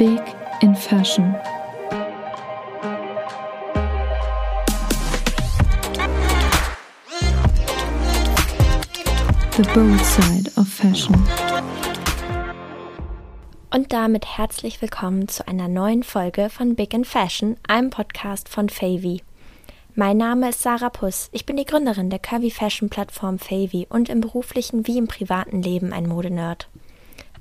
Big in Fashion. The Bold Side of Fashion. Und damit herzlich willkommen zu einer neuen Folge von Big in Fashion, einem Podcast von Favy. Mein Name ist Sarah Puss. Ich bin die Gründerin der Curvy Fashion Plattform Favy und im beruflichen wie im privaten Leben ein Modenerd.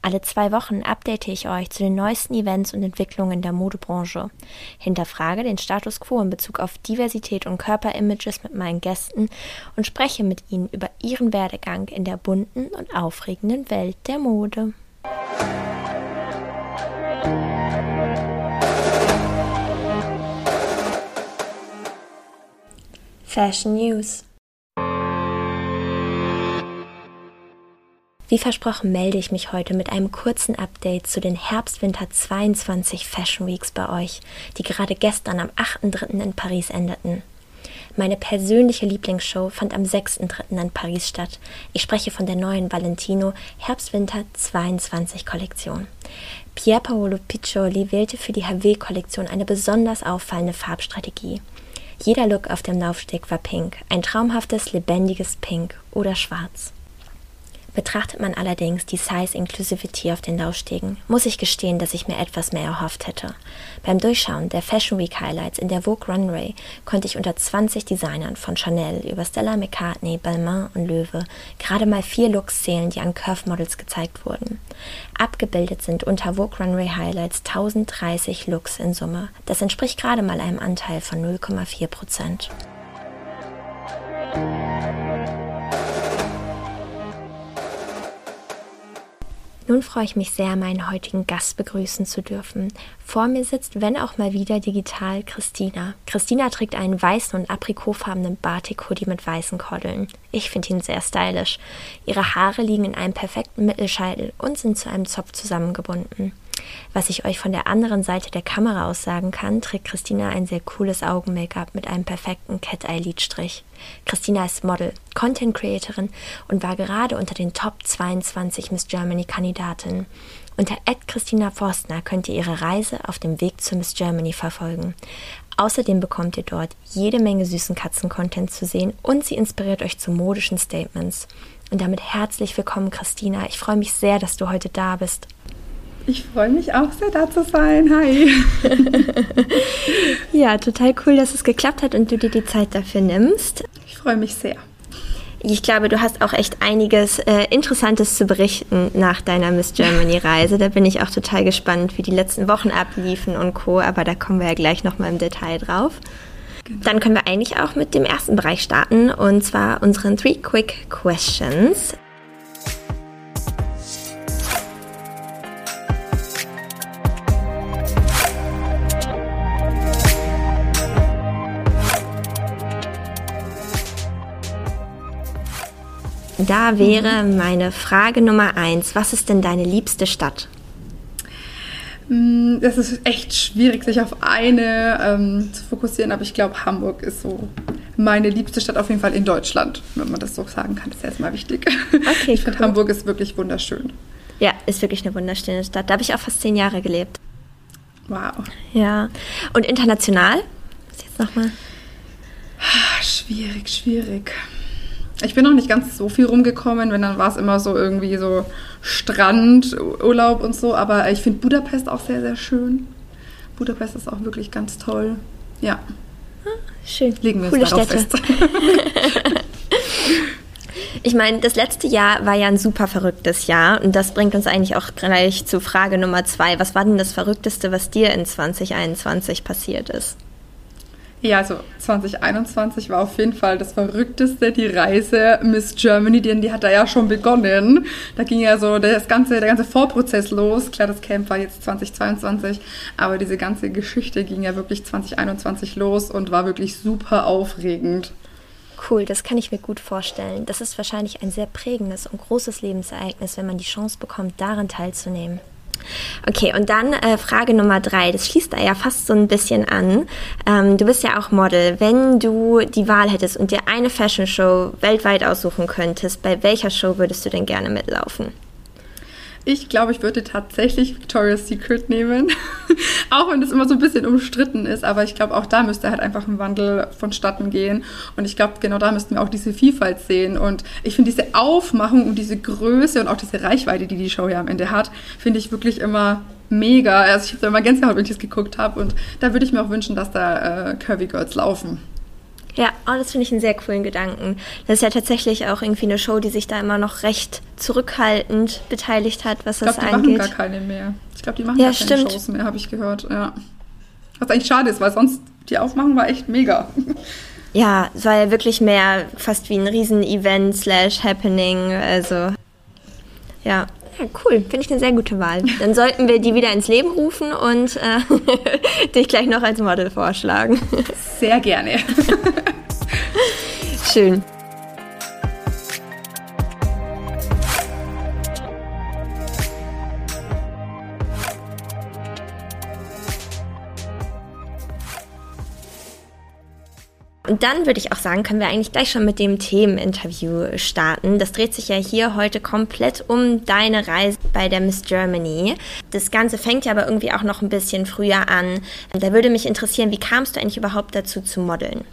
Alle zwei Wochen update ich euch zu den neuesten Events und Entwicklungen der Modebranche, hinterfrage den Status quo in Bezug auf Diversität und Körperimages mit meinen Gästen und spreche mit ihnen über ihren Werdegang in der bunten und aufregenden Welt der Mode. Fashion News Wie versprochen melde ich mich heute mit einem kurzen Update zu den Herbst-Winter 22 Fashion Weeks bei euch, die gerade gestern am 8.3. in Paris endeten. Meine persönliche Lieblingsshow fand am 6.3. in Paris statt. Ich spreche von der neuen Valentino Herbst-Winter 22 Kollektion. Pier Paolo Piccioli wählte für die HW-Kollektion eine besonders auffallende Farbstrategie. Jeder Look auf dem Laufsteg war pink, ein traumhaftes, lebendiges Pink oder Schwarz. Betrachtet man allerdings die Size Inclusivity auf den Laufstegen, muss ich gestehen, dass ich mir etwas mehr erhofft hätte. Beim Durchschauen der Fashion Week Highlights in der Vogue Runway konnte ich unter 20 Designern von Chanel über Stella McCartney, Balmain und Löwe gerade mal vier Looks zählen, die an Curve Models gezeigt wurden. Abgebildet sind unter Vogue Runway Highlights 1030 Looks in Summe. Das entspricht gerade mal einem Anteil von 0,4 Prozent. Nun freue ich mich sehr, meinen heutigen Gast begrüßen zu dürfen. Vor mir sitzt, wenn auch mal wieder digital, Christina. Christina trägt einen weißen und aprikotfarbenen Batik-Hoodie mit weißen Kordeln. Ich finde ihn sehr stylisch. Ihre Haare liegen in einem perfekten Mittelscheitel und sind zu einem Zopf zusammengebunden. Was ich euch von der anderen Seite der Kamera aus sagen kann, trägt Christina ein sehr cooles Augen-Make-up mit einem perfekten Cat-Eye-Lidstrich. Christina ist Model, Content-Creatorin und war gerade unter den Top 22 Miss Germany-Kandidaten. Unter Christina Forstner könnt ihr ihre Reise auf dem Weg zu Miss Germany verfolgen. Außerdem bekommt ihr dort jede Menge süßen Katzen-Content zu sehen und sie inspiriert euch zu modischen Statements. Und damit herzlich willkommen, Christina. Ich freue mich sehr, dass du heute da bist. Ich freue mich auch sehr, da zu sein. Hi. ja, total cool, dass es geklappt hat und du dir die Zeit dafür nimmst. Ich freue mich sehr. Ich glaube, du hast auch echt einiges äh, Interessantes zu berichten nach deiner Miss Germany-Reise. Da bin ich auch total gespannt, wie die letzten Wochen abliefen und Co. Aber da kommen wir ja gleich nochmal im Detail drauf. Genau. Dann können wir eigentlich auch mit dem ersten Bereich starten und zwar unseren Three Quick Questions. Da wäre meine Frage Nummer eins. Was ist denn deine liebste Stadt? Mm, das ist echt schwierig, sich auf eine ähm, zu fokussieren, aber ich glaube, Hamburg ist so meine liebste Stadt auf jeden Fall in Deutschland, wenn man das so sagen kann. Das ist erstmal wichtig. Okay, ich finde, Hamburg ist wirklich wunderschön. Ja, ist wirklich eine wunderschöne Stadt. Da habe ich auch fast zehn Jahre gelebt. Wow. Ja. Und international? Was jetzt nochmal? Schwierig, schwierig. Ich bin noch nicht ganz so viel rumgekommen, wenn dann war es immer so irgendwie so Strandurlaub und so, aber ich finde Budapest auch sehr, sehr schön. Budapest ist auch wirklich ganz toll. Ja. Ah, schön. Legen wir Coole es darauf Städte. fest. Ich meine, das letzte Jahr war ja ein super verrücktes Jahr und das bringt uns eigentlich auch gleich zu Frage Nummer zwei. Was war denn das Verrückteste, was dir in 2021 passiert ist? Ja, also 2021 war auf jeden Fall das Verrückteste, die Reise Miss Germany, denn die hat da ja schon begonnen. Da ging ja so das ganze, der ganze Vorprozess los. Klar, das Camp war jetzt 2022, aber diese ganze Geschichte ging ja wirklich 2021 los und war wirklich super aufregend. Cool, das kann ich mir gut vorstellen. Das ist wahrscheinlich ein sehr prägendes und großes Lebensereignis, wenn man die Chance bekommt, daran teilzunehmen. Okay, und dann äh, Frage Nummer drei. Das schließt da ja fast so ein bisschen an. Ähm, du bist ja auch Model. Wenn du die Wahl hättest und dir eine Fashion Show weltweit aussuchen könntest, bei welcher Show würdest du denn gerne mitlaufen? Ich glaube, ich würde tatsächlich Victoria's Secret nehmen. auch wenn das immer so ein bisschen umstritten ist, aber ich glaube, auch da müsste halt einfach ein Wandel vonstatten gehen. Und ich glaube, genau da müssten wir auch diese Vielfalt sehen. Und ich finde diese Aufmachung und diese Größe und auch diese Reichweite, die die Show ja am Ende hat, finde ich wirklich immer mega. Also ich habe da immer Gänsehaut, wenn ich das geguckt habe. Und da würde ich mir auch wünschen, dass da äh, Curvy Girls laufen. Ja, oh, das finde ich einen sehr coolen Gedanken. Das ist ja tatsächlich auch irgendwie eine Show, die sich da immer noch recht zurückhaltend beteiligt hat, was ich glaub, das die angeht. machen gar keine mehr. Ich glaube, die machen Ja, gar keine stimmt. Shows mehr, habe ich gehört. Ja. Was eigentlich schade ist, weil sonst die Aufmachung war echt mega. Ja, es war ja wirklich mehr fast wie ein Riesen-Event slash Happening. Also, ja. Ja, cool. Finde ich eine sehr gute Wahl. Dann sollten wir die wieder ins Leben rufen und äh, dich gleich noch als Model vorschlagen. Sehr gerne. Schön. Und dann würde ich auch sagen, können wir eigentlich gleich schon mit dem Themeninterview starten. Das dreht sich ja hier heute komplett um deine Reise bei der Miss Germany. Das Ganze fängt ja aber irgendwie auch noch ein bisschen früher an. Da würde mich interessieren, wie kamst du eigentlich überhaupt dazu zu modeln?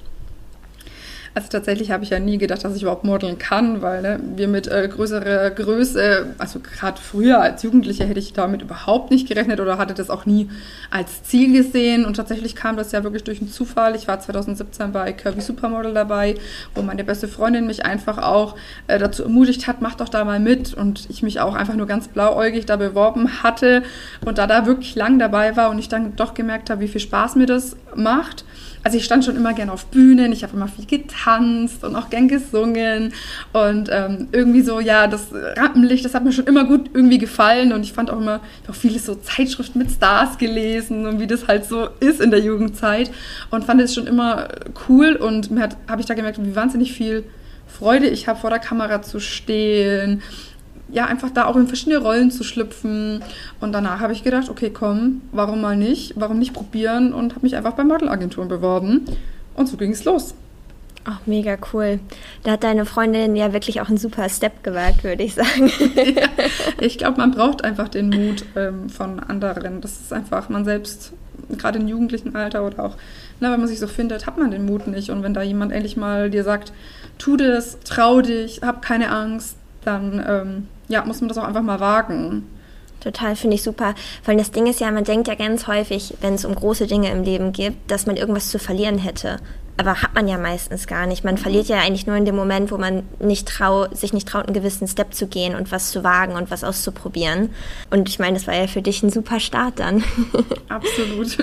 Also tatsächlich habe ich ja nie gedacht, dass ich überhaupt modeln kann, weil ne, wir mit äh, größerer Größe, also gerade früher als Jugendliche hätte ich damit überhaupt nicht gerechnet oder hatte das auch nie als Ziel gesehen. Und tatsächlich kam das ja wirklich durch einen Zufall. Ich war 2017 bei Kirby Supermodel dabei, wo meine beste Freundin mich einfach auch äh, dazu ermutigt hat, mach doch da mal mit. Und ich mich auch einfach nur ganz blauäugig da beworben hatte und da da wirklich lang dabei war und ich dann doch gemerkt habe, wie viel Spaß mir das macht also ich stand schon immer gern auf Bühnen, ich habe immer viel getanzt und auch gern gesungen. Und ähm, irgendwie so, ja, das Rampenlicht, das hat mir schon immer gut irgendwie gefallen. Und ich fand auch immer, ich auch viele so Zeitschriften mit Stars gelesen und wie das halt so ist in der Jugendzeit. Und fand es schon immer cool und mir habe ich da gemerkt, wie wahnsinnig viel Freude ich habe, vor der Kamera zu stehen, ja, einfach da auch in verschiedene Rollen zu schlüpfen. Und danach habe ich gedacht, okay, komm, warum mal nicht? Warum nicht probieren? Und habe mich einfach bei Modelagenturen beworben. Und so ging es los. Ach, mega cool. Da hat deine Freundin ja wirklich auch einen super Step gewagt, würde ich sagen. ja, ich glaube, man braucht einfach den Mut ähm, von anderen. Das ist einfach, man selbst, gerade im jugendlichen Alter oder auch, na, wenn man sich so findet, hat man den Mut nicht. Und wenn da jemand endlich mal dir sagt, tu das, trau dich, hab keine Angst, dann ähm, ja, muss man das auch einfach mal wagen. Total, finde ich super. Weil das Ding ist ja, man denkt ja ganz häufig, wenn es um große Dinge im Leben geht, dass man irgendwas zu verlieren hätte. Aber hat man ja meistens gar nicht. Man verliert ja eigentlich nur in dem Moment, wo man nicht trau, sich nicht traut, einen gewissen Step zu gehen und was zu wagen und was auszuprobieren. Und ich meine, das war ja für dich ein super Start dann. Absolut.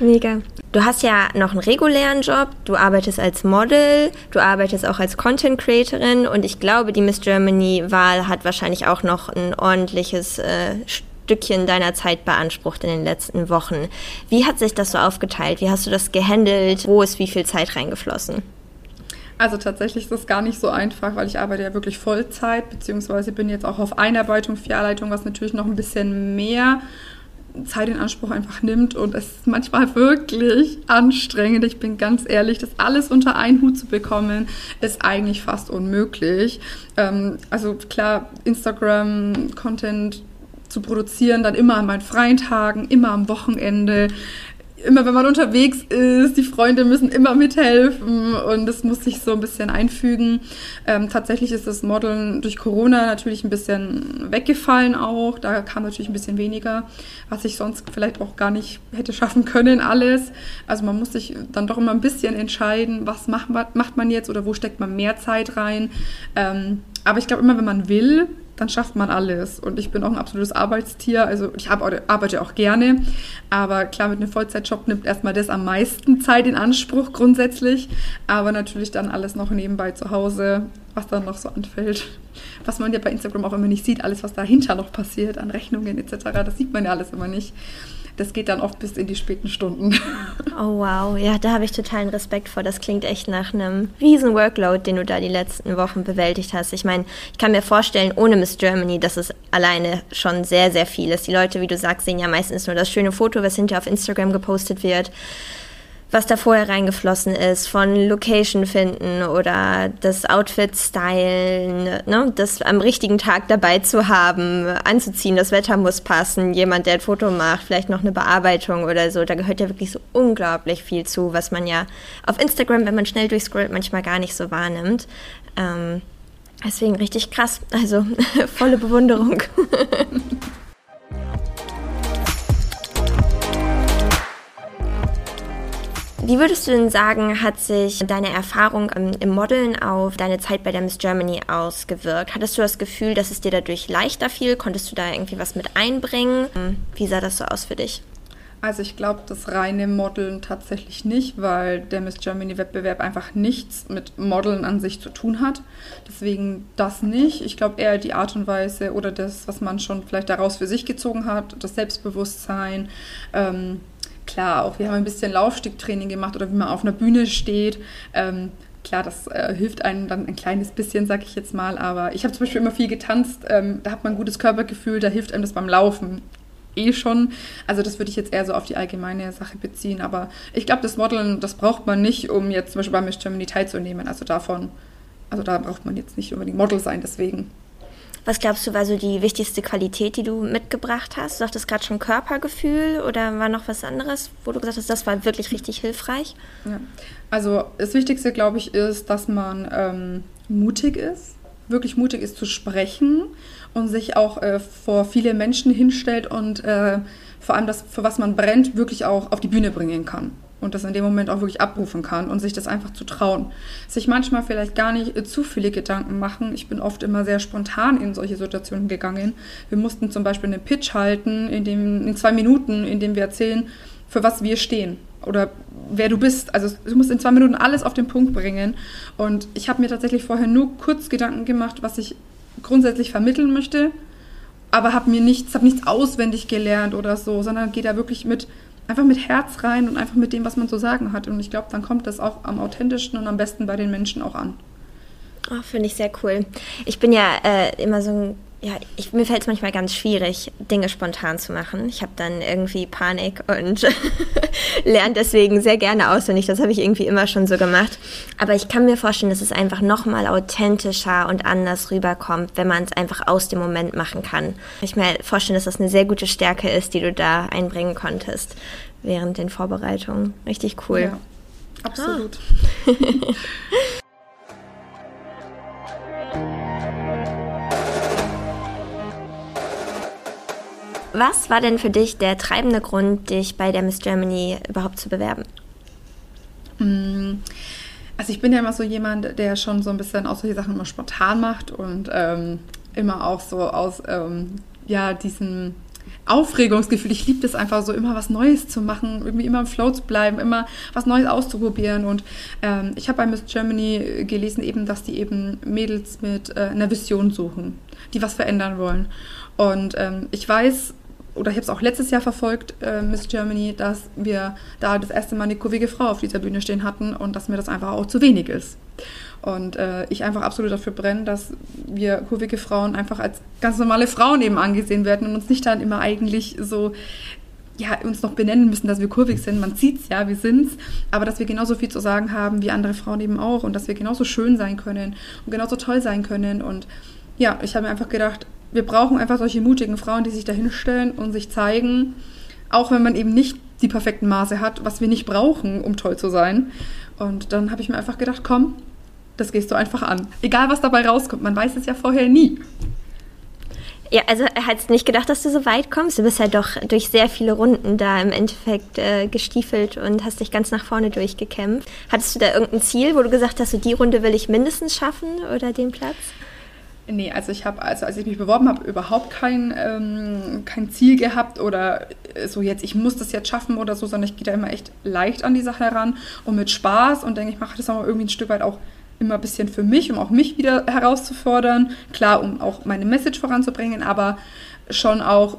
Mega. Du hast ja noch einen regulären Job, du arbeitest als Model, du arbeitest auch als Content Creatorin und ich glaube, die Miss Germany-Wahl hat wahrscheinlich auch noch ein ordentliches äh, Stückchen deiner Zeit beansprucht in den letzten Wochen. Wie hat sich das so aufgeteilt? Wie hast du das gehandelt? Wo ist wie viel Zeit reingeflossen? Also tatsächlich ist das gar nicht so einfach, weil ich arbeite ja wirklich Vollzeit, beziehungsweise bin jetzt auch auf Einarbeitung, Vierleitung, was natürlich noch ein bisschen mehr Zeit in Anspruch einfach nimmt und es ist manchmal wirklich anstrengend. Ich bin ganz ehrlich, das alles unter einen Hut zu bekommen, ist eigentlich fast unmöglich. Ähm, also klar, Instagram, Content zu produzieren, dann immer an meinen freien Tagen, immer am Wochenende. Immer wenn man unterwegs ist, die Freunde müssen immer mithelfen und das muss sich so ein bisschen einfügen. Ähm, tatsächlich ist das Modeln durch Corona natürlich ein bisschen weggefallen auch. Da kam natürlich ein bisschen weniger, was ich sonst vielleicht auch gar nicht hätte schaffen können, alles. Also man muss sich dann doch immer ein bisschen entscheiden, was macht man, macht man jetzt oder wo steckt man mehr Zeit rein. Ähm, aber ich glaube immer, wenn man will, dann schafft man alles. Und ich bin auch ein absolutes Arbeitstier. Also ich arbeite auch gerne. Aber klar, mit einem Vollzeitjob nimmt erstmal das am meisten Zeit in Anspruch grundsätzlich. Aber natürlich dann alles noch nebenbei zu Hause, was dann noch so anfällt. Was man ja bei Instagram auch immer nicht sieht, alles, was dahinter noch passiert, an Rechnungen etc., das sieht man ja alles immer nicht das geht dann oft bis in die späten Stunden. Oh wow, ja, da habe ich totalen Respekt vor. Das klingt echt nach einem riesen Workload, den du da die letzten Wochen bewältigt hast. Ich meine, ich kann mir vorstellen, ohne Miss Germany, dass es alleine schon sehr, sehr viel ist. Die Leute, wie du sagst, sehen ja meistens nur das schöne Foto, was hinterher auf Instagram gepostet wird. Was da vorher reingeflossen ist, von Location finden oder das Outfit stylen, ne? das am richtigen Tag dabei zu haben, anzuziehen, das Wetter muss passen, jemand, der ein Foto macht, vielleicht noch eine Bearbeitung oder so. Da gehört ja wirklich so unglaublich viel zu, was man ja auf Instagram, wenn man schnell durchscrollt, manchmal gar nicht so wahrnimmt. Ähm, deswegen richtig krass. Also volle Bewunderung. Wie würdest du denn sagen, hat sich deine Erfahrung im Modeln auf deine Zeit bei der Miss Germany ausgewirkt? Hattest du das Gefühl, dass es dir dadurch leichter fiel? Konntest du da irgendwie was mit einbringen? Wie sah das so aus für dich? Also ich glaube, das reine Modeln tatsächlich nicht, weil der Miss Germany Wettbewerb einfach nichts mit Modeln an sich zu tun hat. Deswegen das nicht. Ich glaube eher die Art und Weise oder das, was man schon vielleicht daraus für sich gezogen hat, das Selbstbewusstsein. Ähm, klar, auch wir haben ein bisschen Laufsticktraining gemacht oder wie man auf einer Bühne steht. Ähm, klar, das äh, hilft einem dann ein kleines bisschen, sag ich jetzt mal. Aber ich habe zum Beispiel immer viel getanzt. Ähm, da hat man ein gutes Körpergefühl, da hilft einem das beim Laufen eh schon. Also das würde ich jetzt eher so auf die allgemeine Sache beziehen. Aber ich glaube, das Modeln, das braucht man nicht, um jetzt zum Beispiel bei Miss Germany teilzunehmen. Also davon, also da braucht man jetzt nicht unbedingt Model sein, deswegen. Was glaubst du, war so die wichtigste Qualität, die du mitgebracht hast? Du sagtest gerade schon Körpergefühl oder war noch was anderes, wo du gesagt hast, das war wirklich richtig hilfreich? Ja. Also das Wichtigste, glaube ich, ist, dass man ähm, mutig ist, wirklich mutig ist zu sprechen und sich auch äh, vor viele Menschen hinstellt und äh, vor allem das, für was man brennt, wirklich auch auf die Bühne bringen kann und das in dem Moment auch wirklich abrufen kann und sich das einfach zu trauen. Sich manchmal vielleicht gar nicht zu viele Gedanken machen. Ich bin oft immer sehr spontan in solche Situationen gegangen. Wir mussten zum Beispiel einen Pitch halten, in, dem, in zwei Minuten, in dem wir erzählen, für was wir stehen oder wer du bist. Also du musst in zwei Minuten alles auf den Punkt bringen. Und ich habe mir tatsächlich vorher nur kurz Gedanken gemacht, was ich grundsätzlich vermitteln möchte, aber habe mir nichts, habe nichts auswendig gelernt oder so, sondern gehe da wirklich mit einfach mit Herz rein und einfach mit dem, was man zu sagen hat. Und ich glaube, dann kommt das auch am authentischsten und am besten bei den Menschen auch an. Oh, Finde ich sehr cool. Ich bin ja äh, immer so ein ja, ich, mir fällt es manchmal ganz schwierig, Dinge spontan zu machen. Ich habe dann irgendwie Panik und lerne deswegen sehr gerne auswendig. Das habe ich irgendwie immer schon so gemacht. Aber ich kann mir vorstellen, dass es einfach nochmal authentischer und anders rüberkommt, wenn man es einfach aus dem Moment machen kann. Ich mir vorstellen, dass das eine sehr gute Stärke ist, die du da einbringen konntest während den Vorbereitungen. Richtig cool. Ja, absolut. Ah. Was war denn für dich der treibende Grund, dich bei der Miss Germany überhaupt zu bewerben? Mm, also ich bin ja immer so jemand, der schon so ein bisschen auch solche Sachen immer spontan macht und ähm, immer auch so aus ähm, ja, diesem Aufregungsgefühl. Ich liebe das einfach so, immer was Neues zu machen, irgendwie immer im Flow zu bleiben, immer was Neues auszuprobieren. Und ähm, ich habe bei Miss Germany gelesen, eben, dass die eben Mädels mit äh, einer Vision suchen, die was verändern wollen. Und ähm, ich weiß, oder ich habe es auch letztes Jahr verfolgt, äh, Miss Germany, dass wir da das erste Mal eine kurvige Frau auf dieser Bühne stehen hatten und dass mir das einfach auch zu wenig ist. Und äh, ich einfach absolut dafür brenne, dass wir kurvige Frauen einfach als ganz normale Frauen eben angesehen werden und uns nicht dann immer eigentlich so ja, uns noch benennen müssen, dass wir kurvig sind. Man sieht es ja, wir sind es. Aber dass wir genauso viel zu sagen haben wie andere Frauen eben auch und dass wir genauso schön sein können und genauso toll sein können. Und ja, ich habe mir einfach gedacht, wir brauchen einfach solche mutigen Frauen, die sich da hinstellen und sich zeigen, auch wenn man eben nicht die perfekten Maße hat, was wir nicht brauchen, um toll zu sein. Und dann habe ich mir einfach gedacht, komm, das gehst du einfach an. Egal, was dabei rauskommt, man weiß es ja vorher nie. Ja, also hättest nicht gedacht, dass du so weit kommst. Du bist ja doch durch sehr viele Runden da im Endeffekt äh, gestiefelt und hast dich ganz nach vorne durchgekämpft. Hattest du da irgendein Ziel, wo du gesagt hast, so die Runde will ich mindestens schaffen oder den Platz? Nee, also ich habe, also als ich mich beworben habe, überhaupt kein, ähm, kein Ziel gehabt oder so jetzt, ich muss das jetzt schaffen oder so, sondern ich gehe da immer echt leicht an die Sache heran und mit Spaß und denke, ich mache das auch irgendwie ein Stück weit auch immer ein bisschen für mich, um auch mich wieder herauszufordern. Klar, um auch meine Message voranzubringen, aber schon auch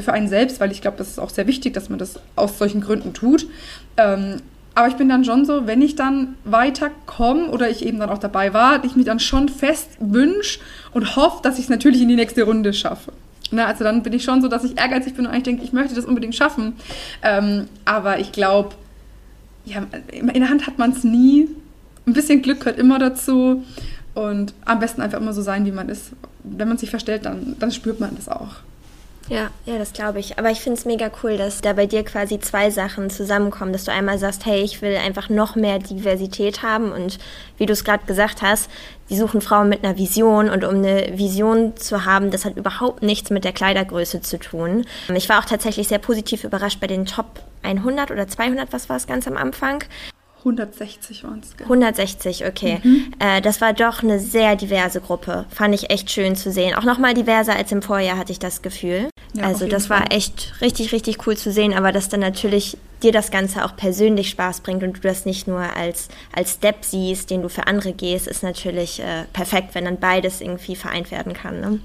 für einen selbst, weil ich glaube, das ist auch sehr wichtig, dass man das aus solchen Gründen tut. Ähm, aber ich bin dann schon so, wenn ich dann weiterkomme oder ich eben dann auch dabei war, ich mich dann schon fest wünsche und hoffe, dass ich es natürlich in die nächste Runde schaffe. Na, also dann bin ich schon so, dass ich ehrgeizig bin und eigentlich denke, ich möchte das unbedingt schaffen. Ähm, aber ich glaube, ja, in der Hand hat man es nie. Ein bisschen Glück gehört immer dazu. Und am besten einfach immer so sein, wie man ist. Wenn man sich verstellt, dann, dann spürt man das auch. Ja, ja, das glaube ich. Aber ich finde es mega cool, dass da bei dir quasi zwei Sachen zusammenkommen, dass du einmal sagst, hey, ich will einfach noch mehr Diversität haben und wie du es gerade gesagt hast, die suchen Frauen mit einer Vision und um eine Vision zu haben, das hat überhaupt nichts mit der Kleidergröße zu tun. Ich war auch tatsächlich sehr positiv überrascht bei den Top 100 oder 200, was war es ganz am Anfang? 160 waren es. 160, okay. Mhm. Äh, das war doch eine sehr diverse Gruppe. Fand ich echt schön zu sehen. Auch nochmal diverser als im Vorjahr, hatte ich das Gefühl. Ja, also das Fall. war echt richtig, richtig cool zu sehen, aber dass dann natürlich dir das Ganze auch persönlich Spaß bringt und du das nicht nur als, als Step siehst, den du für andere gehst, ist natürlich äh, perfekt, wenn dann beides irgendwie vereint werden kann. Ne?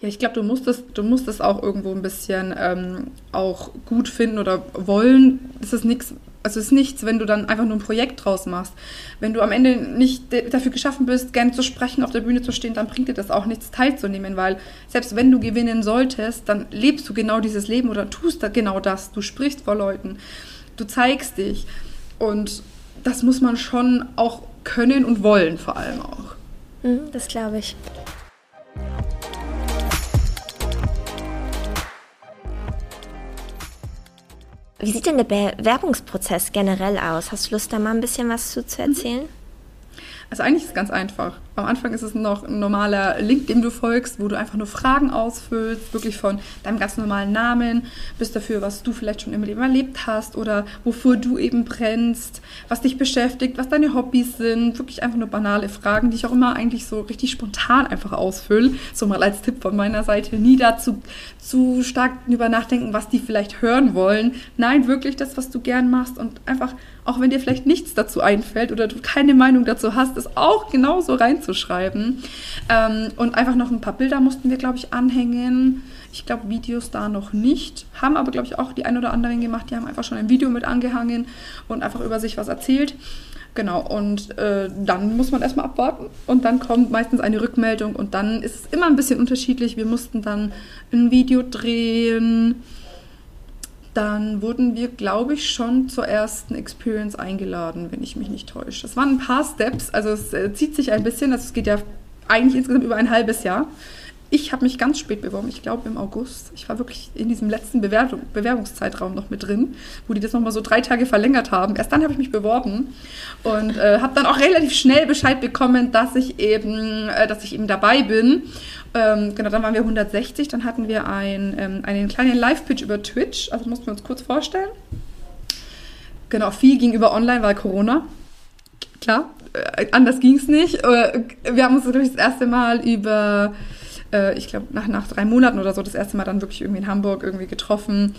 Ja, ich glaube, du musst es, du musst es auch irgendwo ein bisschen ähm, auch gut finden oder wollen. Das ist nichts, also es ist nichts, wenn du dann einfach nur ein Projekt draus machst. Wenn du am Ende nicht dafür geschaffen bist, gerne zu sprechen, auf der Bühne zu stehen, dann bringt dir das auch nichts teilzunehmen, weil selbst wenn du gewinnen solltest, dann lebst du genau dieses Leben oder tust da genau das. Du sprichst vor Leuten, du zeigst dich und das muss man schon auch können und wollen vor allem auch. Mhm, das glaube ich. Wie sieht denn der Bewerbungsprozess generell aus? Hast du Lust, da mal ein bisschen was zu, zu erzählen? Also eigentlich ist es ganz einfach. Am Anfang ist es noch ein normaler Link, dem du folgst, wo du einfach nur Fragen ausfüllst, wirklich von deinem ganz normalen Namen bis dafür, was du vielleicht schon im Leben erlebt hast oder wofür du eben brennst, was dich beschäftigt, was deine Hobbys sind. Wirklich einfach nur banale Fragen, die ich auch immer eigentlich so richtig spontan einfach ausfülle. So mal als Tipp von meiner Seite. Nie dazu zu stark über nachdenken, was die vielleicht hören wollen. Nein, wirklich das, was du gern machst und einfach, auch wenn dir vielleicht nichts dazu einfällt oder du keine Meinung dazu hast, es auch genauso reinzuführen zu schreiben. Ähm, und einfach noch ein paar Bilder mussten wir, glaube ich, anhängen. Ich glaube, Videos da noch nicht. Haben aber, glaube ich, auch die ein oder anderen gemacht. Die haben einfach schon ein Video mit angehangen und einfach über sich was erzählt. Genau, und äh, dann muss man erstmal abwarten und dann kommt meistens eine Rückmeldung und dann ist es immer ein bisschen unterschiedlich. Wir mussten dann ein Video drehen. Dann wurden wir, glaube ich, schon zur ersten Experience eingeladen, wenn ich mich nicht täusche. Es waren ein paar Steps, also es äh, zieht sich ein bisschen, also es geht ja eigentlich insgesamt über ein halbes Jahr. Ich habe mich ganz spät beworben, ich glaube im August. Ich war wirklich in diesem letzten Bewerbung, Bewerbungszeitraum noch mit drin, wo die das nochmal so drei Tage verlängert haben. Erst dann habe ich mich beworben und äh, habe dann auch relativ schnell Bescheid bekommen, dass ich eben, äh, dass ich eben dabei bin. Ähm, genau, dann waren wir 160, dann hatten wir ein, ähm, einen kleinen Live-Pitch über Twitch, also mussten wir uns kurz vorstellen. Genau, viel ging über online, weil Corona. Klar, äh, anders ging es nicht. Äh, wir haben uns natürlich das erste Mal über äh, ich glaube, nach, nach drei Monaten oder so das erste Mal dann wirklich irgendwie in Hamburg irgendwie getroffen,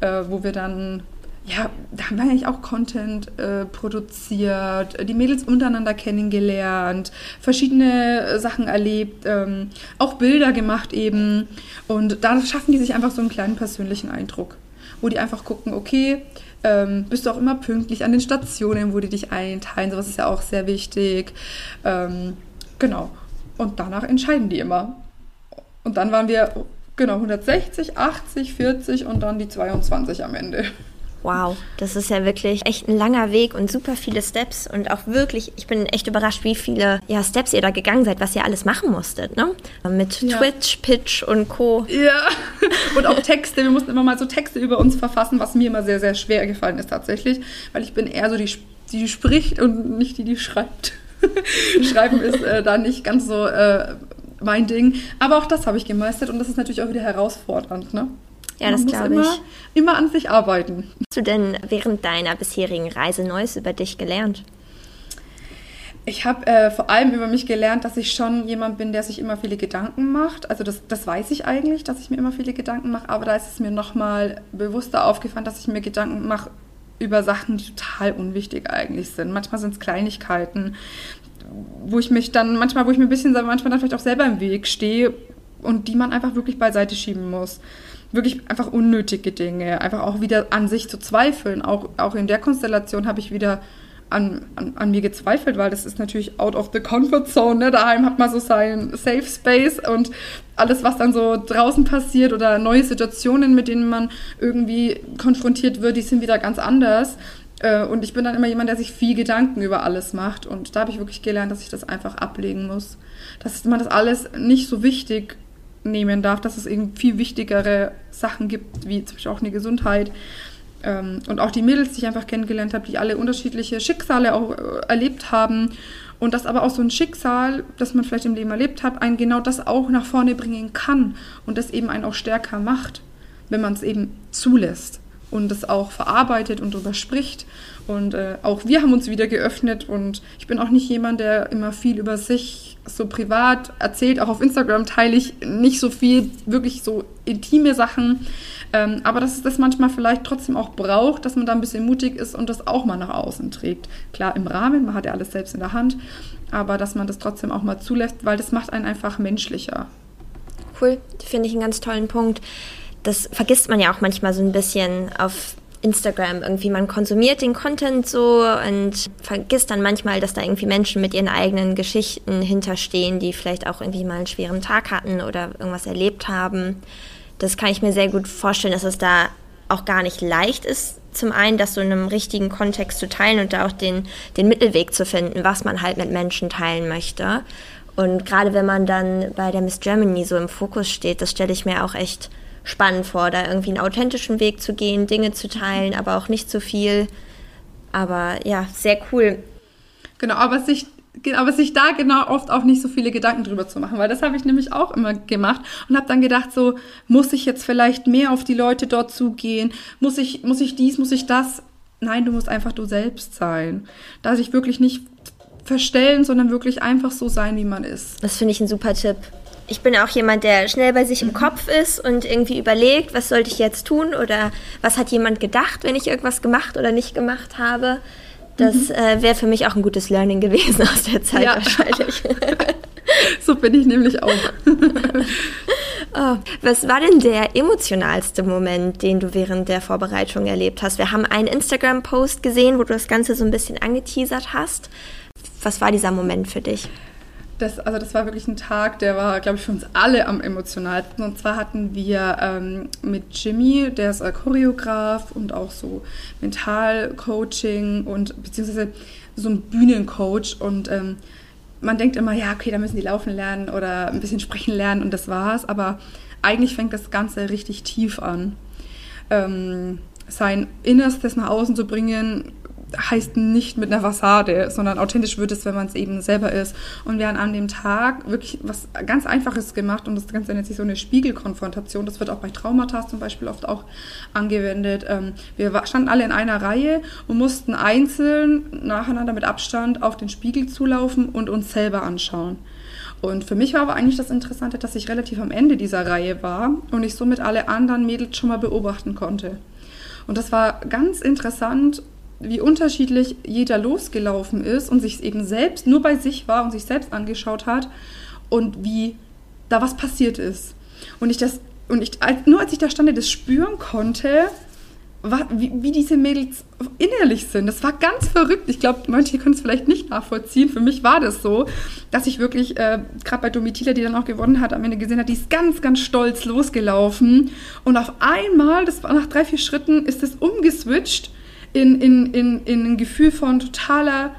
äh, wo wir dann ja, da haben wir eigentlich auch Content äh, produziert, die Mädels untereinander kennengelernt, verschiedene Sachen erlebt, ähm, auch Bilder gemacht eben. Und da schaffen die sich einfach so einen kleinen persönlichen Eindruck, wo die einfach gucken, okay, ähm, bist du auch immer pünktlich an den Stationen, wo die dich einteilen, sowas ist ja auch sehr wichtig. Ähm, genau. Und danach entscheiden die immer. Und dann waren wir, genau, 160, 80, 40 und dann die 22 am Ende. Wow, das ist ja wirklich echt ein langer Weg und super viele Steps und auch wirklich, ich bin echt überrascht, wie viele ja, Steps ihr da gegangen seid, was ihr alles machen musstet, ne? Mit ja. Twitch, Pitch und Co. Ja, und auch Texte. Wir mussten immer mal so Texte über uns verfassen, was mir immer sehr, sehr schwer gefallen ist tatsächlich, weil ich bin eher so die, die spricht und nicht die, die schreibt. Schreiben ist äh, da nicht ganz so äh, mein Ding. Aber auch das habe ich gemeistert und das ist natürlich auch wieder herausfordernd, ne? Ja, das glaube ich. Immer an sich arbeiten. Hast du denn während deiner bisherigen Reise Neues über dich gelernt? Ich habe äh, vor allem über mich gelernt, dass ich schon jemand bin, der sich immer viele Gedanken macht. Also das, das weiß ich eigentlich, dass ich mir immer viele Gedanken mache, aber da ist es mir nochmal bewusster aufgefallen, dass ich mir Gedanken mache über Sachen, die total unwichtig eigentlich sind. Manchmal sind es Kleinigkeiten, wo ich mich dann, manchmal, wo ich mir ein bisschen, manchmal dann vielleicht auch selber im Weg stehe und die man einfach wirklich beiseite schieben muss wirklich einfach unnötige Dinge, einfach auch wieder an sich zu zweifeln. Auch, auch in der Konstellation habe ich wieder an, an, an, mir gezweifelt, weil das ist natürlich out of the comfort zone. Ne? Daheim hat man so seinen Safe Space und alles, was dann so draußen passiert oder neue Situationen, mit denen man irgendwie konfrontiert wird, die sind wieder ganz anders. Äh, und ich bin dann immer jemand, der sich viel Gedanken über alles macht. Und da habe ich wirklich gelernt, dass ich das einfach ablegen muss. Dass man das alles nicht so wichtig nehmen darf, dass es eben viel wichtigere Sachen gibt, wie zum Beispiel auch eine Gesundheit. Ähm, und auch die Mädels, die ich einfach kennengelernt habe, die alle unterschiedliche Schicksale auch äh, erlebt haben. Und dass aber auch so ein Schicksal, das man vielleicht im Leben erlebt hat, einen genau das auch nach vorne bringen kann und das eben einen auch stärker macht, wenn man es eben zulässt und das auch verarbeitet und darüber spricht. Und äh, auch wir haben uns wieder geöffnet und ich bin auch nicht jemand, der immer viel über sich so privat erzählt. Auch auf Instagram teile ich nicht so viel, wirklich so intime Sachen. Ähm, aber dass es das manchmal vielleicht trotzdem auch braucht, dass man da ein bisschen mutig ist und das auch mal nach außen trägt. Klar, im Rahmen, man hat ja alles selbst in der Hand, aber dass man das trotzdem auch mal zulässt, weil das macht einen einfach menschlicher. Cool, finde ich einen ganz tollen Punkt. Das vergisst man ja auch manchmal so ein bisschen auf Instagram irgendwie. Man konsumiert den Content so und vergisst dann manchmal, dass da irgendwie Menschen mit ihren eigenen Geschichten hinterstehen, die vielleicht auch irgendwie mal einen schweren Tag hatten oder irgendwas erlebt haben das kann ich mir sehr gut vorstellen, dass es da auch gar nicht leicht ist, zum einen das so in einem richtigen Kontext zu teilen und da auch den, den Mittelweg zu finden, was man halt mit Menschen teilen möchte. Und gerade wenn man dann bei der Miss Germany so im Fokus steht, das stelle ich mir auch echt spannend vor, da irgendwie einen authentischen Weg zu gehen, Dinge zu teilen, aber auch nicht zu viel. Aber ja, sehr cool. Genau, aber sich aber sich da genau oft auch nicht so viele Gedanken drüber zu machen, weil das habe ich nämlich auch immer gemacht und habe dann gedacht, so muss ich jetzt vielleicht mehr auf die Leute dort zugehen, muss ich muss ich dies, muss ich das? Nein, du musst einfach du selbst sein. Da sich wirklich nicht verstellen, sondern wirklich einfach so sein, wie man ist. Das finde ich ein super Tipp. Ich bin auch jemand, der schnell bei sich im Kopf ist und irgendwie überlegt, was sollte ich jetzt tun oder was hat jemand gedacht, wenn ich irgendwas gemacht oder nicht gemacht habe. Das mhm. äh, wäre für mich auch ein gutes Learning gewesen aus der Zeit ja. wahrscheinlich. so bin ich nämlich auch. oh, was war denn der emotionalste Moment, den du während der Vorbereitung erlebt hast? Wir haben einen Instagram-Post gesehen, wo du das Ganze so ein bisschen angeteasert hast. Was war dieser Moment für dich? Das, also das war wirklich ein Tag, der war, glaube ich, für uns alle am emotionalsten. Und zwar hatten wir ähm, mit Jimmy, der ist Choreograf und auch so Mentalcoaching und beziehungsweise so ein Bühnencoach. Und ähm, man denkt immer, ja, okay, da müssen die laufen lernen oder ein bisschen sprechen lernen und das war's. Aber eigentlich fängt das Ganze richtig tief an. Ähm, sein Innerstes nach außen zu bringen, heißt nicht mit einer Fassade, sondern authentisch wird es, wenn man es eben selber ist. Und wir haben an dem Tag wirklich was ganz Einfaches gemacht und das Ganze nennt sich so eine Spiegelkonfrontation. Das wird auch bei Traumata zum Beispiel oft auch angewendet. Ähm, wir standen alle in einer Reihe und mussten einzeln nacheinander mit Abstand auf den Spiegel zulaufen und uns selber anschauen. Und für mich war aber eigentlich das Interessante, dass ich relativ am Ende dieser Reihe war und ich somit alle anderen Mädels schon mal beobachten konnte. Und das war ganz interessant wie unterschiedlich jeder losgelaufen ist und sich eben selbst nur bei sich war und sich selbst angeschaut hat und wie da was passiert ist. Und ich das und ich nur als ich da stand, das spüren konnte, wie, wie, diese Mädels innerlich sind. Das war ganz verrückt. Ich glaube, manche können es vielleicht nicht nachvollziehen. Für mich war das so, dass ich wirklich, äh, gerade bei Domitila, die dann auch gewonnen hat, am Ende gesehen hat, die ist ganz, ganz stolz losgelaufen. Und auf einmal, das war nach drei, vier Schritten, ist es umgeswitcht in, in, in, in ein Gefühl von totaler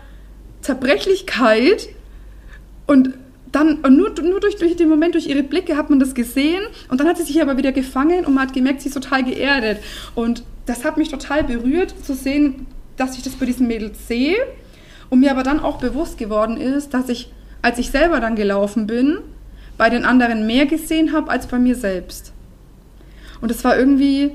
Zerbrechlichkeit und dann und nur, nur durch, durch den Moment, durch ihre Blicke hat man das gesehen und dann hat sie sich aber wieder gefangen und man hat gemerkt, sie ist total geerdet. Und das hat mich total berührt zu sehen, dass ich das bei diesen Mädels sehe und mir aber dann auch bewusst geworden ist, dass ich, als ich selber dann gelaufen bin, bei den anderen mehr gesehen habe als bei mir selbst. Und es war irgendwie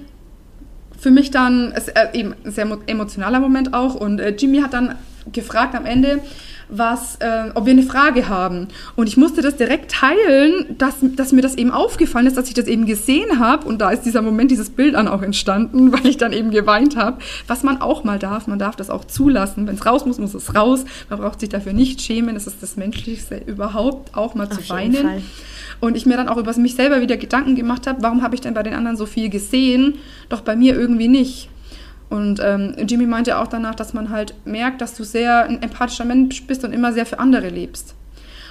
für mich dann ist, äh, eben ein sehr emotionaler Moment auch. Und äh, Jimmy hat dann gefragt am Ende, was, äh, ob wir eine Frage haben. Und ich musste das direkt teilen, dass, dass mir das eben aufgefallen ist, dass ich das eben gesehen habe. Und da ist dieser Moment, dieses Bild dann auch entstanden, weil ich dann eben geweint habe. Was man auch mal darf, man darf das auch zulassen. Wenn es raus muss, muss es raus. Man braucht sich dafür nicht schämen. Das ist das Menschlichste überhaupt, auch mal Auf zu weinen. Fall. Und ich mir dann auch über mich selber wieder Gedanken gemacht habe, warum habe ich denn bei den anderen so viel gesehen, doch bei mir irgendwie nicht. Und ähm, Jimmy meinte auch danach, dass man halt merkt, dass du sehr ein empathischer Mensch bist und immer sehr für andere lebst.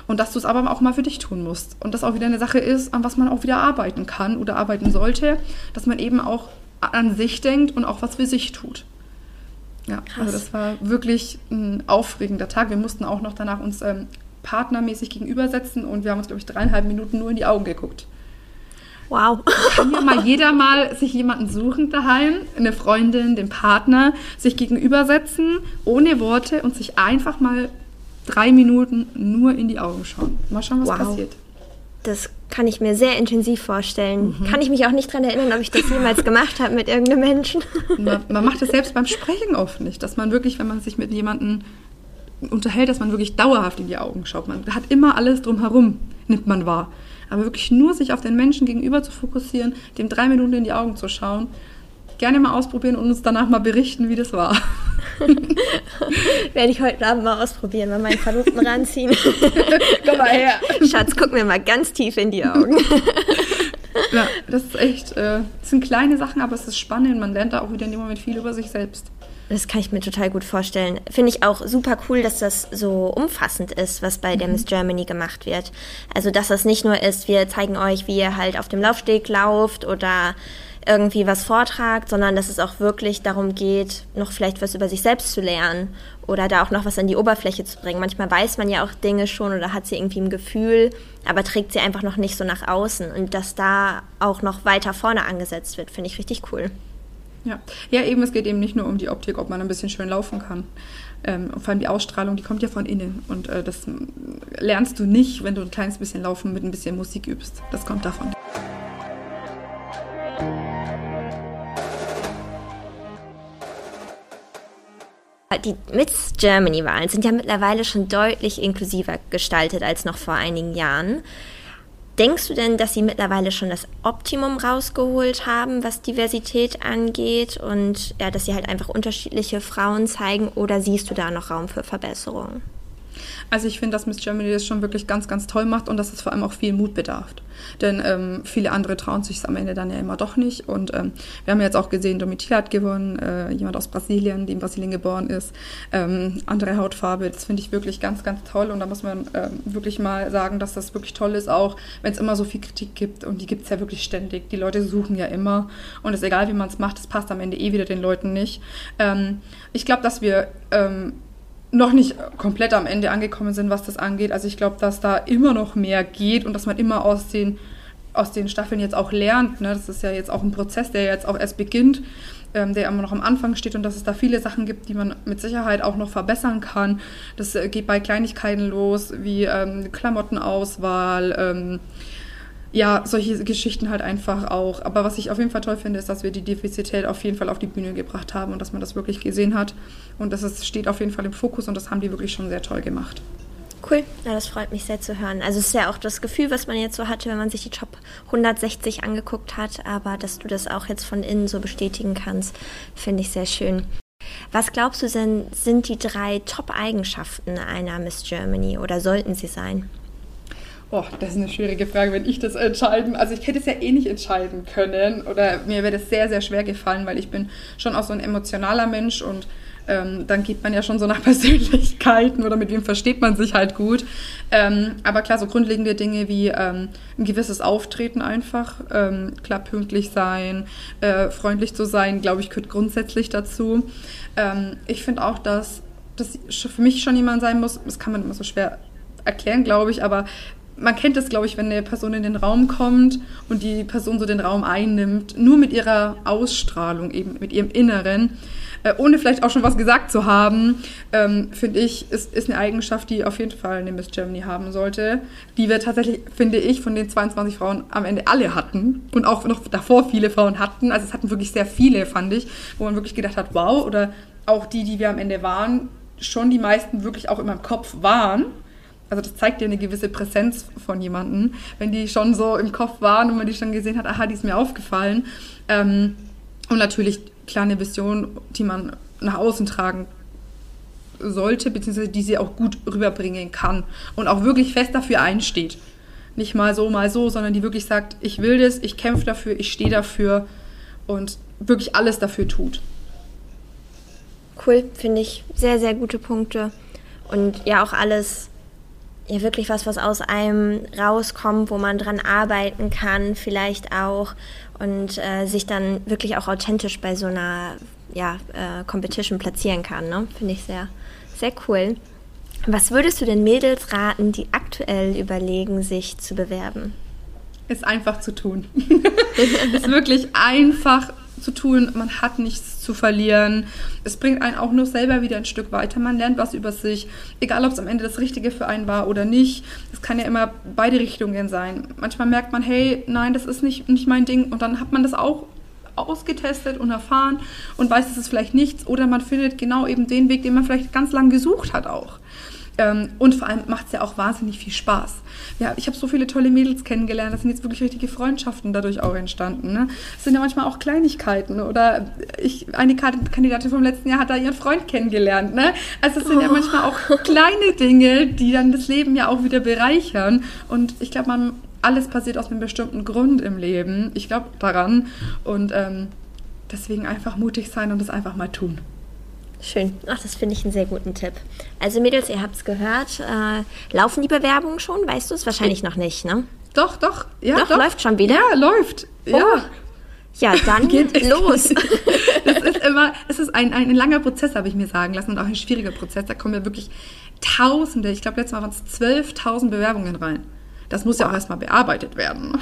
Und dass du es aber auch mal für dich tun musst. Und das auch wieder eine Sache ist, an was man auch wieder arbeiten kann oder arbeiten sollte, dass man eben auch an sich denkt und auch was für sich tut. Ja, Krass. also das war wirklich ein aufregender Tag. Wir mussten auch noch danach uns ähm, partnermäßig gegenübersetzen und wir haben uns, glaube ich, dreieinhalb Minuten nur in die Augen geguckt. Wow. Kann ja mal jeder mal sich jemanden suchen daheim, eine Freundin, den Partner, sich gegenübersetzen, ohne Worte und sich einfach mal drei Minuten nur in die Augen schauen. Mal schauen, was wow. passiert. Das kann ich mir sehr intensiv vorstellen. Mhm. Kann ich mich auch nicht daran erinnern, ob ich das jemals gemacht habe mit irgendeinem Menschen. Man, man macht das selbst beim Sprechen oft nicht, dass man wirklich, wenn man sich mit jemandem unterhält, dass man wirklich dauerhaft in die Augen schaut. Man hat immer alles drumherum, nimmt man wahr. Aber wirklich nur sich auf den Menschen gegenüber zu fokussieren, dem drei Minuten in die Augen zu schauen, gerne mal ausprobieren und uns danach mal berichten, wie das war. Werde ich heute Abend mal ausprobieren, mal meinen Verlobten ranziehen. Komm mal her. Schatz, guck mir mal ganz tief in die Augen. ja, das ist echt, äh, das sind kleine Sachen, aber es ist spannend. Man lernt da auch wieder in dem Moment viel über sich selbst. Das kann ich mir total gut vorstellen. Finde ich auch super cool, dass das so umfassend ist, was bei der mhm. Miss Germany gemacht wird. Also, dass das nicht nur ist, wir zeigen euch, wie ihr halt auf dem Laufsteg lauft oder irgendwie was vortragt, sondern dass es auch wirklich darum geht, noch vielleicht was über sich selbst zu lernen oder da auch noch was an die Oberfläche zu bringen. Manchmal weiß man ja auch Dinge schon oder hat sie irgendwie im Gefühl, aber trägt sie einfach noch nicht so nach außen. Und dass da auch noch weiter vorne angesetzt wird, finde ich richtig cool. Ja. ja, eben, es geht eben nicht nur um die Optik, ob man ein bisschen schön laufen kann. Ähm, vor allem die Ausstrahlung, die kommt ja von innen. Und äh, das lernst du nicht, wenn du ein kleines bisschen Laufen mit ein bisschen Musik übst. Das kommt davon. Die Miss Germany-Wahlen sind ja mittlerweile schon deutlich inklusiver gestaltet als noch vor einigen Jahren. Denkst du denn, dass sie mittlerweile schon das Optimum rausgeholt haben, was Diversität angeht und ja, dass sie halt einfach unterschiedliche Frauen zeigen oder siehst du da noch Raum für Verbesserungen? Also ich finde, dass Miss Germany das schon wirklich ganz, ganz toll macht und dass es vor allem auch viel Mut bedarf. Denn ähm, viele andere trauen sich es am Ende dann ja immer doch nicht. Und ähm, wir haben jetzt auch gesehen, Domitila hat gewonnen, äh, jemand aus Brasilien, die in Brasilien geboren ist. Ähm, andere Hautfarbe, das finde ich wirklich ganz, ganz toll. Und da muss man ähm, wirklich mal sagen, dass das wirklich toll ist, auch wenn es immer so viel Kritik gibt. Und die gibt es ja wirklich ständig. Die Leute suchen ja immer. Und es ist egal, wie man es macht, es passt am Ende eh wieder den Leuten nicht. Ähm, ich glaube, dass wir ähm, noch nicht komplett am Ende angekommen sind, was das angeht. Also ich glaube, dass da immer noch mehr geht und dass man immer aus den, aus den Staffeln jetzt auch lernt. Ne? Das ist ja jetzt auch ein Prozess, der jetzt auch erst beginnt, ähm, der immer noch am Anfang steht und dass es da viele Sachen gibt, die man mit Sicherheit auch noch verbessern kann. Das äh, geht bei Kleinigkeiten los, wie ähm, Klamottenauswahl, ähm, ja, solche Geschichten halt einfach auch. Aber was ich auf jeden Fall toll finde, ist, dass wir die Diversität auf jeden Fall auf die Bühne gebracht haben und dass man das wirklich gesehen hat. Und das ist, steht auf jeden Fall im Fokus und das haben die wirklich schon sehr toll gemacht. Cool, ja, das freut mich sehr zu hören. Also es ist ja auch das Gefühl, was man jetzt so hatte, wenn man sich die Top 160 angeguckt hat, aber dass du das auch jetzt von innen so bestätigen kannst, finde ich sehr schön. Was glaubst du denn, sind die drei Top-Eigenschaften einer Miss Germany oder sollten sie sein? Oh, das ist eine schwierige Frage, wenn ich das entscheiden. Also ich hätte es ja eh nicht entscheiden können oder mir wäre das sehr, sehr schwer gefallen, weil ich bin schon auch so ein emotionaler Mensch und ähm, dann geht man ja schon so nach Persönlichkeiten oder mit wem versteht man sich halt gut. Ähm, aber klar, so grundlegende Dinge wie ähm, ein gewisses Auftreten einfach, ähm, klar pünktlich sein, äh, freundlich zu sein, glaube ich, gehört grundsätzlich dazu. Ähm, ich finde auch, dass das für mich schon jemand sein muss, das kann man immer so schwer erklären, glaube ich, aber man kennt es, glaube ich, wenn eine Person in den Raum kommt und die Person so den Raum einnimmt, nur mit ihrer Ausstrahlung, eben mit ihrem Inneren, äh, ohne vielleicht auch schon was gesagt zu haben, ähm, finde ich, ist, ist eine Eigenschaft, die auf jeden Fall eine Miss Germany haben sollte, die wir tatsächlich, finde ich, von den 22 Frauen am Ende alle hatten und auch noch davor viele Frauen hatten. Also es hatten wirklich sehr viele, fand ich, wo man wirklich gedacht hat, wow, oder auch die, die wir am Ende waren, schon die meisten wirklich auch in meinem Kopf waren also das zeigt dir eine gewisse Präsenz von jemandem, wenn die schon so im Kopf waren und man die schon gesehen hat, aha, die ist mir aufgefallen. Ähm, und natürlich klar eine Vision, die man nach außen tragen sollte, beziehungsweise die sie auch gut rüberbringen kann und auch wirklich fest dafür einsteht. Nicht mal so, mal so, sondern die wirklich sagt, ich will das, ich kämpfe dafür, ich stehe dafür und wirklich alles dafür tut. Cool, finde ich. Sehr, sehr gute Punkte. Und ja, auch alles ja wirklich was, was aus einem rauskommt, wo man dran arbeiten kann, vielleicht auch und äh, sich dann wirklich auch authentisch bei so einer ja, äh, Competition platzieren kann. Ne? Finde ich sehr, sehr cool. Was würdest du den Mädels raten, die aktuell überlegen, sich zu bewerben? Ist einfach zu tun. ist wirklich einfach zu tun. Man hat nichts zu verlieren. Es bringt einen auch nur selber wieder ein Stück weiter. Man lernt was über sich, egal ob es am Ende das Richtige für einen war oder nicht. Es kann ja immer beide Richtungen sein. Manchmal merkt man, hey, nein, das ist nicht, nicht mein Ding. Und dann hat man das auch ausgetestet und erfahren und weiß, es ist vielleicht nichts. Oder man findet genau eben den Weg, den man vielleicht ganz lang gesucht hat auch. Ähm, und vor allem macht es ja auch wahnsinnig viel Spaß. Ja, ich habe so viele tolle Mädels kennengelernt. Das sind jetzt wirklich richtige Freundschaften dadurch auch entstanden. Ne? Das sind ja manchmal auch Kleinigkeiten. Oder ich, eine Kandidatin vom letzten Jahr hat da ihren Freund kennengelernt. Ne? Also es sind oh. ja manchmal auch kleine Dinge, die dann das Leben ja auch wieder bereichern. Und ich glaube, man alles passiert aus einem bestimmten Grund im Leben. Ich glaube daran. Und ähm, deswegen einfach mutig sein und es einfach mal tun. Schön. Ach, das finde ich einen sehr guten Tipp. Also Mädels, ihr habt es gehört. Äh, laufen die Bewerbungen schon? Weißt du es? Wahrscheinlich noch nicht, ne? Doch, doch. Ja, doch, doch. läuft schon wieder? Ja, läuft. Ja. Oh. Ja, dann geht los. das ist immer, es ist ein, ein langer Prozess, habe ich mir sagen lassen, und auch ein schwieriger Prozess. Da kommen ja wirklich Tausende, ich glaube, letztes Mal waren es 12.000 Bewerbungen rein. Das muss ja auch erstmal bearbeitet werden.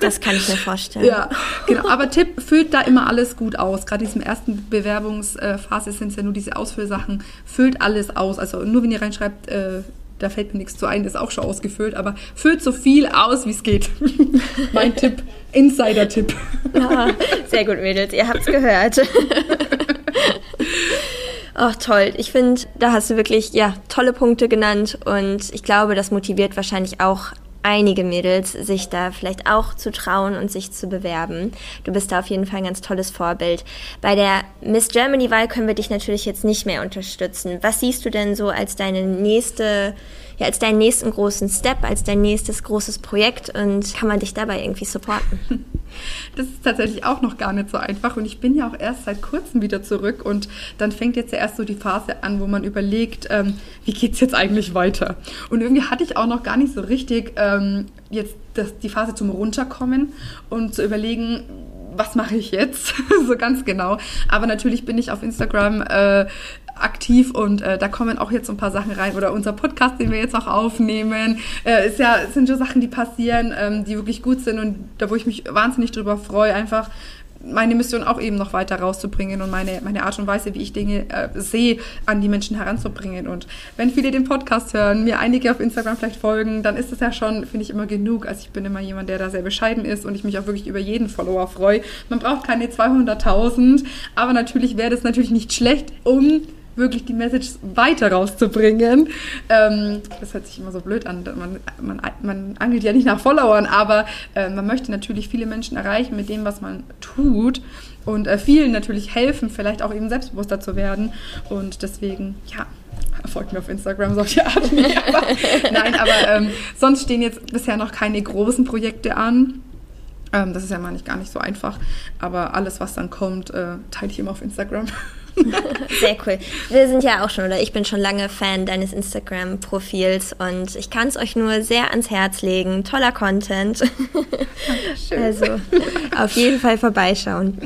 Das kann ich mir vorstellen. Ja, genau. Aber Tipp, füllt da immer alles gut aus. Gerade in diesem ersten Bewerbungsphase sind es ja nur diese Ausfüllsachen. Füllt alles aus. Also nur wenn ihr reinschreibt, äh, da fällt mir nichts zu ein, ist auch schon ausgefüllt, aber füllt so viel aus, wie es geht. mein Tipp, Insider-Tipp. Ja, sehr gut, Mädels, ihr habt es gehört. Ach toll, ich finde, da hast du wirklich ja tolle Punkte genannt und ich glaube, das motiviert wahrscheinlich auch einige Mädels, sich da vielleicht auch zu trauen und sich zu bewerben. Du bist da auf jeden Fall ein ganz tolles Vorbild. Bei der Miss Germany-Wahl können wir dich natürlich jetzt nicht mehr unterstützen. Was siehst du denn so als deine nächste, ja, als deinen nächsten großen Step, als dein nächstes großes Projekt und kann man dich dabei irgendwie supporten? Das ist tatsächlich auch noch gar nicht so einfach und ich bin ja auch erst seit kurzem wieder zurück und dann fängt jetzt ja erst so die Phase an, wo man überlegt, ähm, wie es jetzt eigentlich weiter? Und irgendwie hatte ich auch noch gar nicht so richtig ähm, jetzt das, die Phase zum Runterkommen und zu überlegen, was mache ich jetzt? so ganz genau. Aber natürlich bin ich auf Instagram äh, aktiv und äh, da kommen auch jetzt so ein paar Sachen rein oder unser Podcast, den wir jetzt auch aufnehmen, äh, ist ja sind so Sachen, die passieren, ähm, die wirklich gut sind und da wo ich mich wahnsinnig drüber freue, einfach meine Mission auch eben noch weiter rauszubringen und meine, meine Art und Weise, wie ich Dinge äh, sehe, an die Menschen heranzubringen. Und wenn viele den Podcast hören, mir einige auf Instagram vielleicht folgen, dann ist das ja schon, finde ich, immer genug. Also ich bin immer jemand, der da sehr bescheiden ist und ich mich auch wirklich über jeden Follower freue. Man braucht keine 200.000, aber natürlich wäre das natürlich nicht schlecht, um wirklich die Message weiter rauszubringen. Ähm, das hört sich immer so blöd an. Man, man, man angelt ja nicht nach Followern, aber äh, man möchte natürlich viele Menschen erreichen mit dem, was man tut. Und äh, vielen natürlich helfen, vielleicht auch eben selbstbewusster zu werden. Und deswegen, ja, folgt mir auf Instagram, solche Art. Nee, aber, nein, aber ähm, sonst stehen jetzt bisher noch keine großen Projekte an. Ähm, das ist ja mal nicht gar nicht so einfach. Aber alles, was dann kommt, äh, teile ich immer auf Instagram. Sehr cool. Wir sind ja auch schon, oder ich bin schon lange Fan deines Instagram-Profils und ich kann es euch nur sehr ans Herz legen. Toller Content. Schön. Also auf jeden Fall vorbeischauen.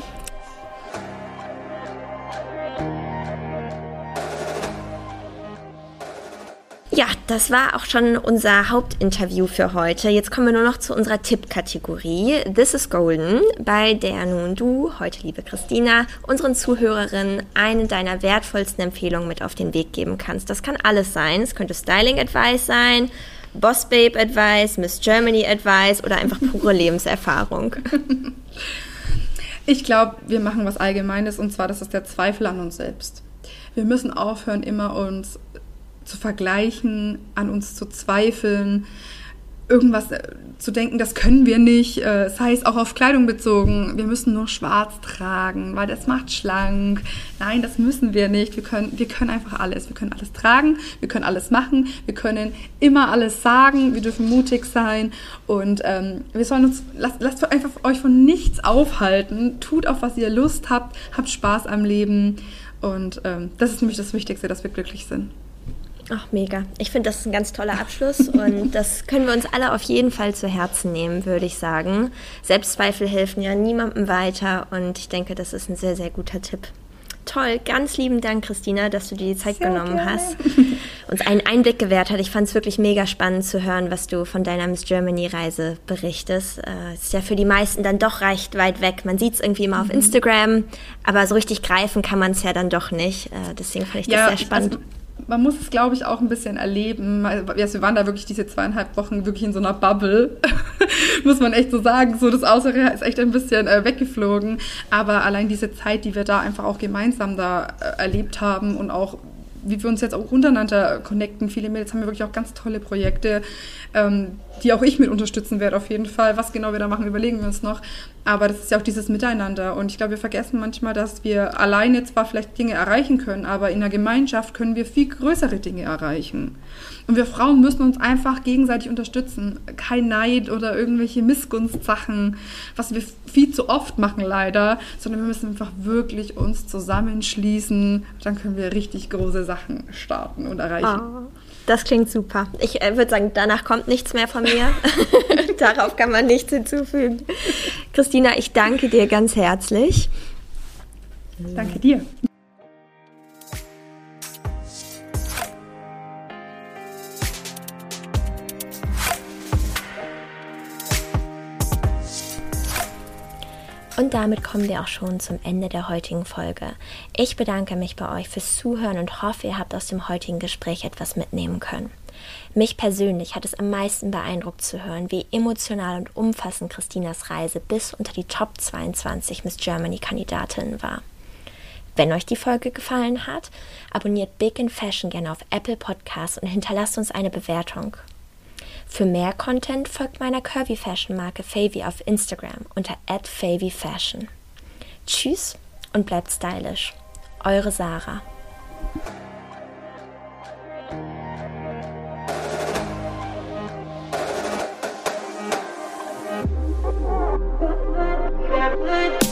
Ja, das war auch schon unser Hauptinterview für heute. Jetzt kommen wir nur noch zu unserer Tippkategorie This is Golden, bei der nun du, heute liebe Christina, unseren Zuhörerinnen eine deiner wertvollsten Empfehlungen mit auf den Weg geben kannst. Das kann alles sein. Es könnte Styling Advice sein, Boss Babe Advice, Miss Germany Advice oder einfach pure Lebenserfahrung. Ich glaube, wir machen was Allgemeines und zwar, das ist der Zweifel an uns selbst. Wir müssen aufhören, immer uns zu vergleichen, an uns zu zweifeln, irgendwas äh, zu denken, das können wir nicht, äh, sei es auch auf Kleidung bezogen, wir müssen nur schwarz tragen, weil das macht schlank. Nein, das müssen wir nicht. Wir können, wir können einfach alles. Wir können alles tragen, wir können alles machen, wir können immer alles sagen, wir dürfen mutig sein und ähm, wir sollen uns, lasst, lasst einfach euch von nichts aufhalten, tut auf was ihr Lust habt, habt Spaß am Leben und ähm, das ist nämlich das Wichtigste, dass wir glücklich sind. Ach, mega. Ich finde, das ist ein ganz toller Abschluss und das können wir uns alle auf jeden Fall zu Herzen nehmen, würde ich sagen. Selbstzweifel helfen ja niemandem weiter und ich denke, das ist ein sehr, sehr guter Tipp. toll. Ganz lieben Dank, Christina, dass du dir die Zeit Sehr genommen gerne. hast, uns einen Einblick gewährt hat. Ich fand es wirklich mega spannend zu hören, was du von deiner Miss Germany-Reise berichtest. Äh, ist ja für die meisten dann doch recht weit weg. Man sieht es irgendwie immer Mhm. auf Instagram, aber so richtig greifen kann man es ja dann doch nicht. Äh, deswegen fand ich das sehr spannend. Also, man muss es, glaube ich, auch ein bisschen erleben. Also, wir waren da wirklich diese zweieinhalb Wochen wirklich in so einer Bubble, muss man echt so sagen. So das Äußere ist echt ein bisschen äh, weggeflogen. Aber allein diese Zeit, die wir da einfach auch gemeinsam da äh, erlebt haben und auch wie wir uns jetzt auch untereinander connecten. Viele Mädels haben ja wirklich auch ganz tolle Projekte, ähm, die auch ich mit unterstützen werde auf jeden Fall. Was genau wir da machen, überlegen wir uns noch. Aber das ist ja auch dieses Miteinander. Und ich glaube, wir vergessen manchmal, dass wir alleine zwar vielleicht Dinge erreichen können, aber in der Gemeinschaft können wir viel größere Dinge erreichen. Und wir Frauen müssen uns einfach gegenseitig unterstützen. Kein Neid oder irgendwelche Missgunstsachen, was wir viel zu oft machen leider, sondern wir müssen einfach wirklich uns zusammenschließen. Dann können wir richtig große Sachen starten und erreichen. Oh, das klingt super. Ich äh, würde sagen, danach kommt nichts mehr von mir. Darauf kann man nichts hinzufügen. Christina, ich danke dir ganz herzlich. Danke dir. Und damit kommen wir auch schon zum Ende der heutigen Folge. Ich bedanke mich bei euch fürs Zuhören und hoffe, ihr habt aus dem heutigen Gespräch etwas mitnehmen können. Mich persönlich hat es am meisten beeindruckt zu hören, wie emotional und umfassend Christinas Reise bis unter die Top 22 Miss Germany Kandidatinnen war. Wenn euch die Folge gefallen hat, abonniert Big in Fashion gerne auf Apple Podcasts und hinterlasst uns eine Bewertung. Für mehr Content folgt meiner Curvy Fashion Marke Favy auf Instagram unter @favyfashion. Tschüss und bleibt stylisch. Eure Sarah. good.